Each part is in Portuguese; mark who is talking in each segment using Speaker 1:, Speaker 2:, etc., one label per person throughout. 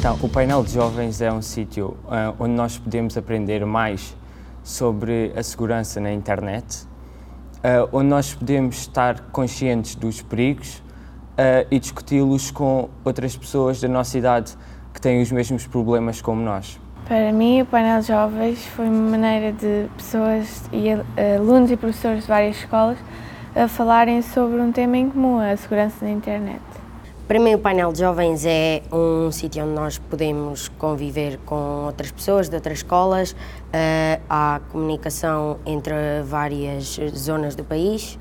Speaker 1: Então, o painel de jovens é um sítio uh, onde nós podemos aprender mais sobre a segurança na internet, uh, onde nós podemos estar conscientes dos perigos uh, e discuti-los com outras pessoas da nossa idade que têm os mesmos problemas como nós.
Speaker 2: Para mim, o painel de jovens foi uma maneira de pessoas e alunos e professores de várias escolas a falarem sobre um tema em comum, a segurança na internet.
Speaker 3: Para mim, o painel de jovens é um sítio onde nós podemos conviver com outras pessoas de outras escolas, uh, há comunicação entre várias zonas do país.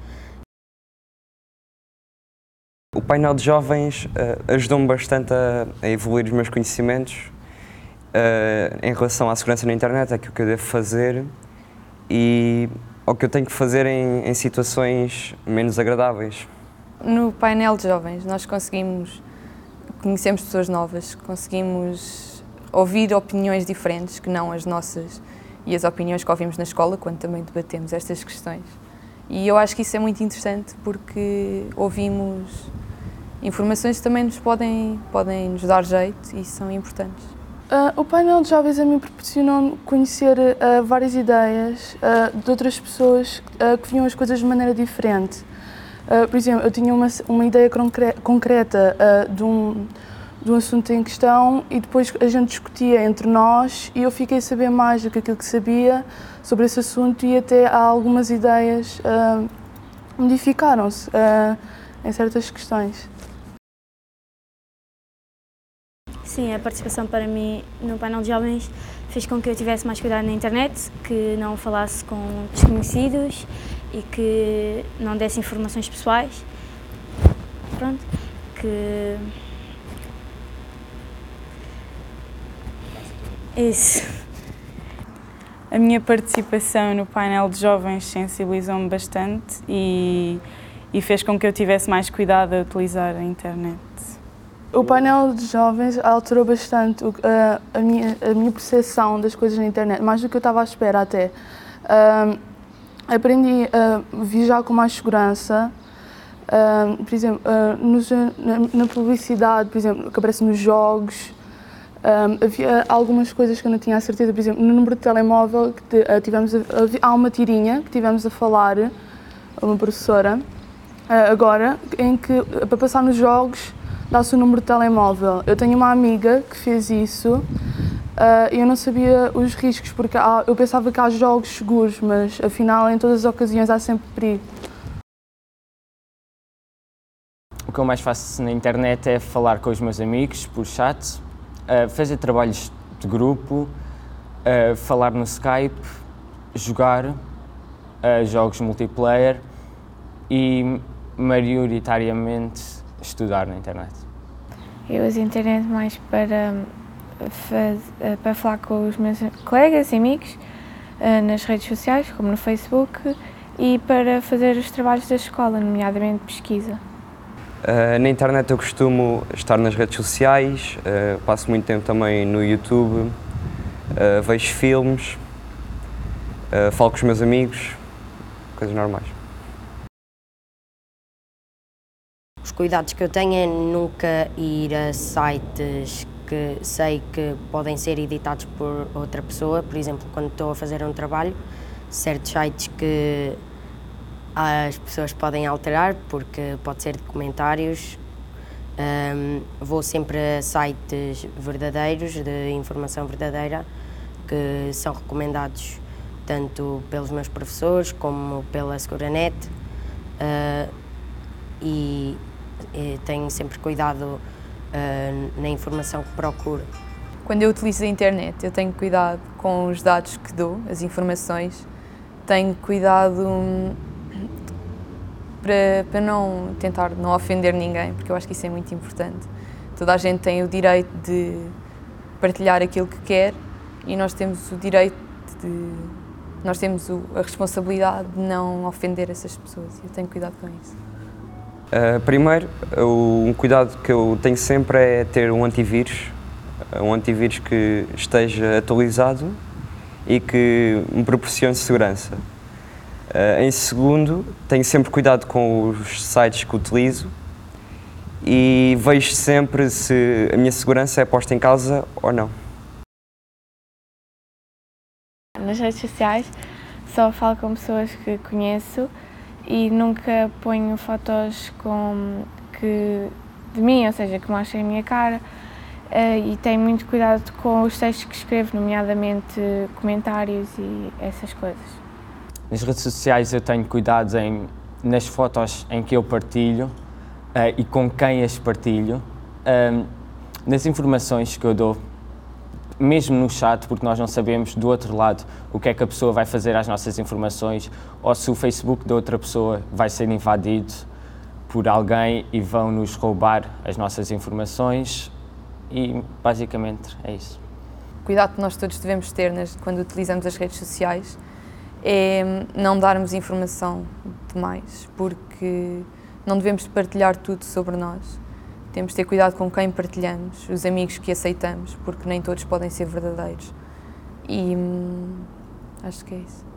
Speaker 4: O painel de jovens uh, ajudou-me bastante a, a, evoluir os meus conhecimentos uh, em relação à segurança na internet, aquilo que eu devo fazer e o que eu tenho que fazer em, em situações menos agradáveis.
Speaker 5: No painel de jovens nós conseguimos, conhecemos pessoas novas, conseguimos ouvir opiniões diferentes que não as nossas e as opiniões que ouvimos na escola quando também debatemos estas questões. E eu acho que isso é muito interessante porque ouvimos informações que também nos podem, podem nos dar jeito e são importantes.
Speaker 6: Uh, o painel de jovens a mim proporcionou conhecer uh, várias ideias uh, de outras pessoas que viam as coisas de maneira diferente. Uh, por exemplo, eu tinha uma, uma ideia concreta uh, de, um, de um assunto em questão e depois a gente discutia entre nós e eu fiquei a saber mais do que aquilo que sabia sobre esse assunto e até algumas ideias uh, modificaram-se em certas questões.
Speaker 7: Sim, a participação para mim no painel de jovens fez com que eu tivesse mais cuidado na internet, que não falasse com desconhecidos e que não desse informações pessoais. Pronto, que. Isso.
Speaker 8: A minha participação no painel de jovens sensibilizou-me bastante e, e fez com que eu tivesse mais cuidado a utilizar a internet.
Speaker 6: O painel de jovens alterou bastante a, a, minha, a minha percepção das coisas na internet, mais do que eu estava à espera até. Um, aprendi a viajar com mais segurança. Uh, por exemplo, uh, nos, na, na, publicidade, por exemplo, que aparece nos jogos, um, havia algumas coisas que eu não tinha a certeza. Por exemplo, no número de telemóvel, que uh, tivemos a, há uma tirinha que tivemos a falar, uma professora, agora, em que para passar nos jogos dá-se o número de telemóvel. Eu tenho uma amiga que fez isso Uh, eu não sabia os riscos, porque há, eu pensava que há jogos seguros, mas afinal, em todas as ocasiões, há sempre perigo.
Speaker 1: O que eu mais faço na internet é falar com os meus amigos por chat, uh, fazer trabalhos de grupo, uh, falar no Skype, jogar jogos multiplayer e maioritariamente estudar na internet.
Speaker 2: Eu uso a internet mais para faz, eh, para falar com os meus colegas e amigos eh, nas redes sociais, como no Facebook, e para fazer os trabalhos da escola, nomeadamente pesquisa.
Speaker 4: Uh, na internet eu costumo estar nas redes sociais, uh, passo muito tempo também no YouTube, uh, vejo filmes, falo com os meus amigos, coisas normais.
Speaker 3: Os cuidados que eu tenho é nunca ir a sites que sei que podem ser editados por outra pessoa, por exemplo, quando estou a fazer um trabalho, certos sites que as pessoas podem alterar, porque pode ser de comentários. Um, vou sempre a sites verdadeiros, de informação verdadeira, que são recomendados tanto pelos meus professores como pela Seguranet. Uh, e, e tenho sempre cuidado uh, na informação que procuro.
Speaker 5: Quando eu utilizo a internet, eu tenho cuidado com os dados que dou, as informações, tenho cuidado hum, para, para não tentar não ofender ninguém, porque eu acho que isso é muito importante. Toda a gente tem o direito de partilhar aquilo que quer e nós temos o direito de. Nós temos a responsabilidade de não ofender essas pessoas. Eu tenho cuidado com isso.
Speaker 4: Uh, primeiro, um cuidado que eu tenho sempre é ter um antivírus, um antivírus que esteja atualizado e que me proporcione segurança. Uh, em segundo, tenho sempre cuidado com os sites que utilizo e vejo sempre se a minha segurança é posta em causa ou não.
Speaker 2: Nas redes sociais só falo com pessoas que conheço e nunca ponho fotos com que de mim, ou seja, que mostrem a minha cara uh, e tenho muito cuidado com os textos que escrevo, nomeadamente comentários e essas coisas.
Speaker 1: Nas redes sociais eu tenho cuidado em, nas fotos em que eu partilho uh, e com quem as partilho, uh, nas informações que eu dou, mesmo no chat, porque nós não sabemos do outro lado o que é que a pessoa vai fazer às nossas informações ou se o Facebook da outra pessoa vai ser invadido por alguém e vão nos roubar as nossas informações e basicamente é isso.
Speaker 5: O cuidado que nós todos devemos ter quando utilizamos as redes sociais é não darmos informação demais, porque não devemos partilhar tudo sobre nós. Temos de ter cuidado com quem partilhamos, os amigos que aceitamos, porque nem todos podem ser verdadeiros. E hum, acho que é isso.